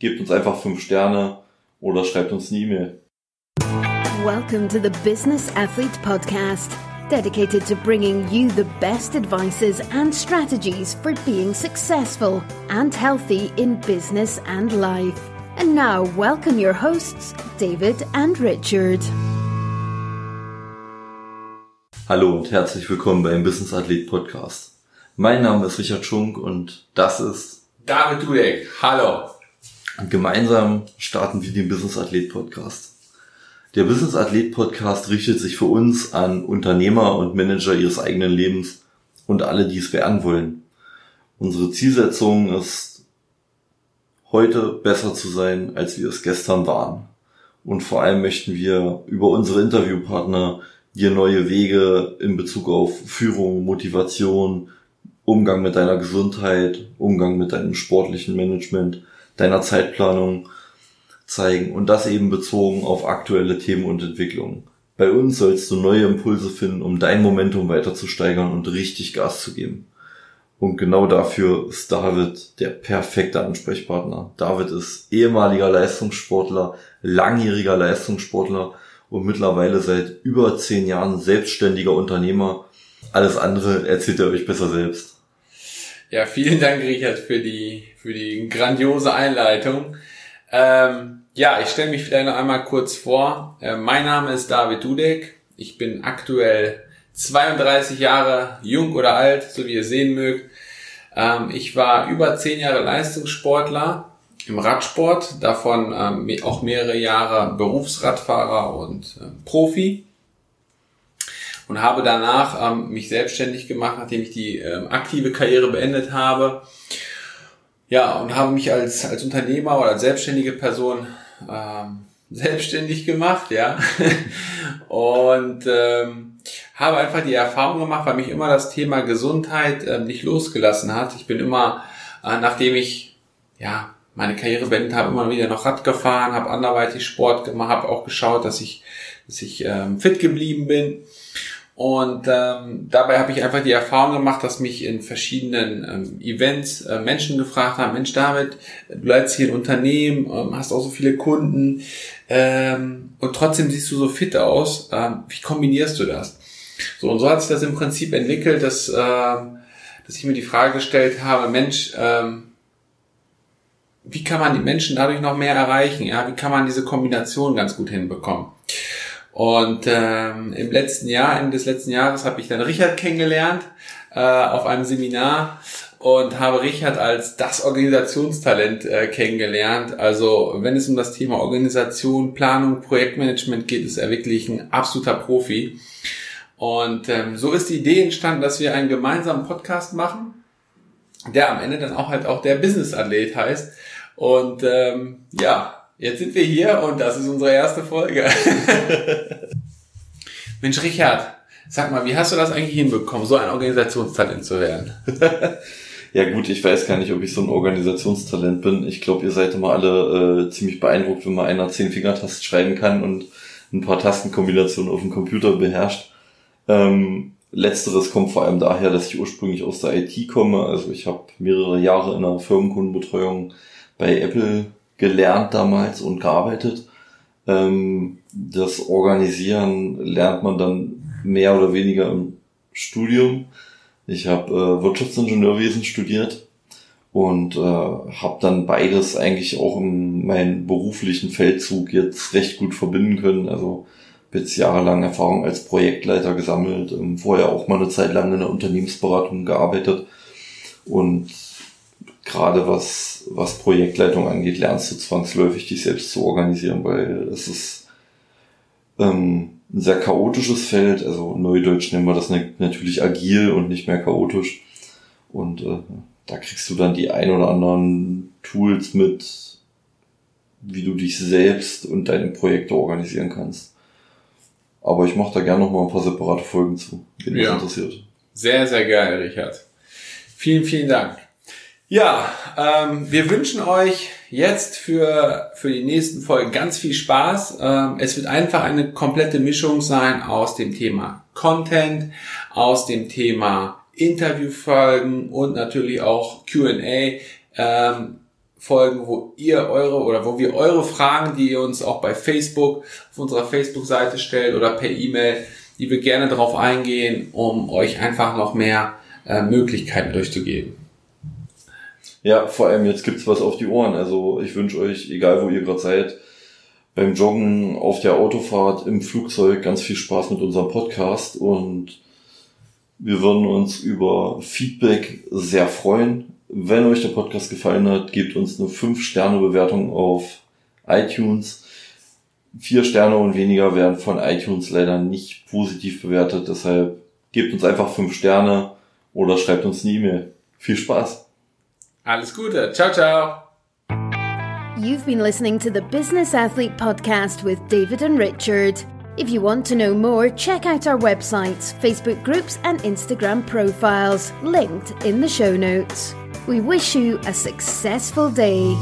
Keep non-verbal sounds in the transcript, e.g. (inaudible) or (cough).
gebt uns einfach fünf Sterne oder schreibt uns eine E-Mail. Welcome to the Business Athlete Podcast, dedicated to bringing you the best advices and strategies for being successful and healthy in business and life. And now, welcome your hosts, David and Richard. Hallo und herzlich willkommen beim Business Athlete Podcast. Mein Name ist Richard Schunk und das ist David Dudek. Hallo. Und gemeinsam starten wir den Business Athlet Podcast. Der Business Athlet Podcast richtet sich für uns an Unternehmer und Manager ihres eigenen Lebens und alle, die es werden wollen. Unsere Zielsetzung ist, heute besser zu sein, als wir es gestern waren. Und vor allem möchten wir über unsere Interviewpartner dir neue Wege in Bezug auf Führung, Motivation, Umgang mit deiner Gesundheit, Umgang mit deinem sportlichen Management, deiner Zeitplanung zeigen und das eben bezogen auf aktuelle Themen und Entwicklungen. Bei uns sollst du neue Impulse finden, um dein Momentum weiter zu steigern und richtig Gas zu geben. Und genau dafür ist David der perfekte Ansprechpartner. David ist ehemaliger Leistungssportler, langjähriger Leistungssportler und mittlerweile seit über zehn Jahren selbstständiger Unternehmer. Alles andere erzählt er euch besser selbst. Ja, vielen Dank, Richard, für die, für die grandiose Einleitung. Ähm, ja, ich stelle mich vielleicht noch einmal kurz vor. Äh, mein Name ist David Dudek. Ich bin aktuell 32 Jahre jung oder alt, so wie ihr sehen mögt. Ähm, ich war über 10 Jahre Leistungssportler im Radsport, davon ähm, auch mehrere Jahre Berufsradfahrer und äh, Profi und habe danach ähm, mich selbstständig gemacht, nachdem ich die ähm, aktive Karriere beendet habe. Ja, und habe mich als, als Unternehmer oder als selbstständige Person ähm, (laughs) selbstständig gemacht, ja. (laughs) und ähm, habe einfach die Erfahrung gemacht, weil mich immer das Thema Gesundheit ähm, nicht losgelassen hat. Ich bin immer, äh, nachdem ich ja meine Karriere beendet habe, immer wieder noch Rad gefahren, habe anderweitig Sport gemacht, habe auch geschaut, dass ich, dass ich ähm, fit geblieben bin und ähm, dabei habe ich einfach die Erfahrung gemacht, dass mich in verschiedenen ähm, Events äh, Menschen gefragt haben, Mensch David, du leitest hier ein Unternehmen, ähm, hast auch so viele Kunden ähm, und trotzdem siehst du so fit aus. Ähm, wie kombinierst du das? So, und so hat sich das im Prinzip entwickelt, dass, ähm, dass ich mir die Frage gestellt habe, Mensch, ähm, wie kann man die Menschen dadurch noch mehr erreichen? Ja, wie kann man diese Kombination ganz gut hinbekommen? Und ähm, im letzten Jahr, Ende des letzten Jahres, habe ich dann Richard kennengelernt äh, auf einem Seminar und habe Richard als das Organisationstalent äh, kennengelernt. Also wenn es um das Thema Organisation, Planung, Projektmanagement geht, ist er wirklich ein absoluter Profi. Und ähm, so ist die Idee entstanden, dass wir einen gemeinsamen Podcast machen, der am Ende dann auch halt auch der Business Athlet heißt. Und ähm, ja, Jetzt sind wir hier und das ist unsere erste Folge. (laughs) Mensch, Richard, sag mal, wie hast du das eigentlich hinbekommen, so ein Organisationstalent zu werden? (laughs) ja gut, ich weiß gar nicht, ob ich so ein Organisationstalent bin. Ich glaube, ihr seid immer alle äh, ziemlich beeindruckt, wenn mal einer zehn Fingertasten schreiben kann und ein paar Tastenkombinationen auf dem Computer beherrscht. Ähm, letzteres kommt vor allem daher, dass ich ursprünglich aus der IT komme. Also ich habe mehrere Jahre in einer Firmenkundenbetreuung bei Apple gelernt damals und gearbeitet. Ähm, das Organisieren lernt man dann mehr oder weniger im Studium. Ich habe äh, Wirtschaftsingenieurwesen studiert und äh, habe dann beides eigentlich auch in meinen beruflichen Feldzug jetzt recht gut verbinden können. Also jetzt jahrelang Erfahrung als Projektleiter gesammelt, ähm, vorher auch mal eine Zeit lang in der Unternehmensberatung gearbeitet und gerade was, was Projektleitung angeht, lernst du zwangsläufig, dich selbst zu organisieren, weil es ist ähm, ein sehr chaotisches Feld. Also Neudeutsch nennen wir das natürlich agil und nicht mehr chaotisch. Und äh, da kriegst du dann die ein oder anderen Tools mit, wie du dich selbst und deine Projekte organisieren kannst. Aber ich mache da gerne noch mal ein paar separate Folgen zu, wenn ja. das interessiert. Sehr, sehr geil, Richard. Vielen, vielen Dank. Ja, ähm, wir wünschen euch jetzt für, für die nächsten Folgen ganz viel Spaß. Ähm, es wird einfach eine komplette Mischung sein aus dem Thema Content, aus dem Thema Interviewfolgen und natürlich auch Q&A. Ähm, Folgen, wo ihr eure oder wo wir eure Fragen, die ihr uns auch bei Facebook auf unserer Facebook-Seite stellt oder per E-Mail, die wir gerne darauf eingehen, um euch einfach noch mehr äh, Möglichkeiten durchzugeben. Ja, vor allem jetzt gibt's was auf die Ohren. Also ich wünsche euch, egal wo ihr gerade seid, beim Joggen, auf der Autofahrt, im Flugzeug ganz viel Spaß mit unserem Podcast und wir würden uns über Feedback sehr freuen. Wenn euch der Podcast gefallen hat, gebt uns eine 5-Sterne-Bewertung auf iTunes. Vier Sterne und weniger werden von iTunes leider nicht positiv bewertet. Deshalb gebt uns einfach 5 Sterne oder schreibt uns eine E-Mail. Viel Spaß. Alles Gute. Ciao, ciao. You've been listening to the Business Athlete Podcast with David and Richard. If you want to know more, check out our websites, Facebook groups, and Instagram profiles, linked in the show notes. We wish you a successful day.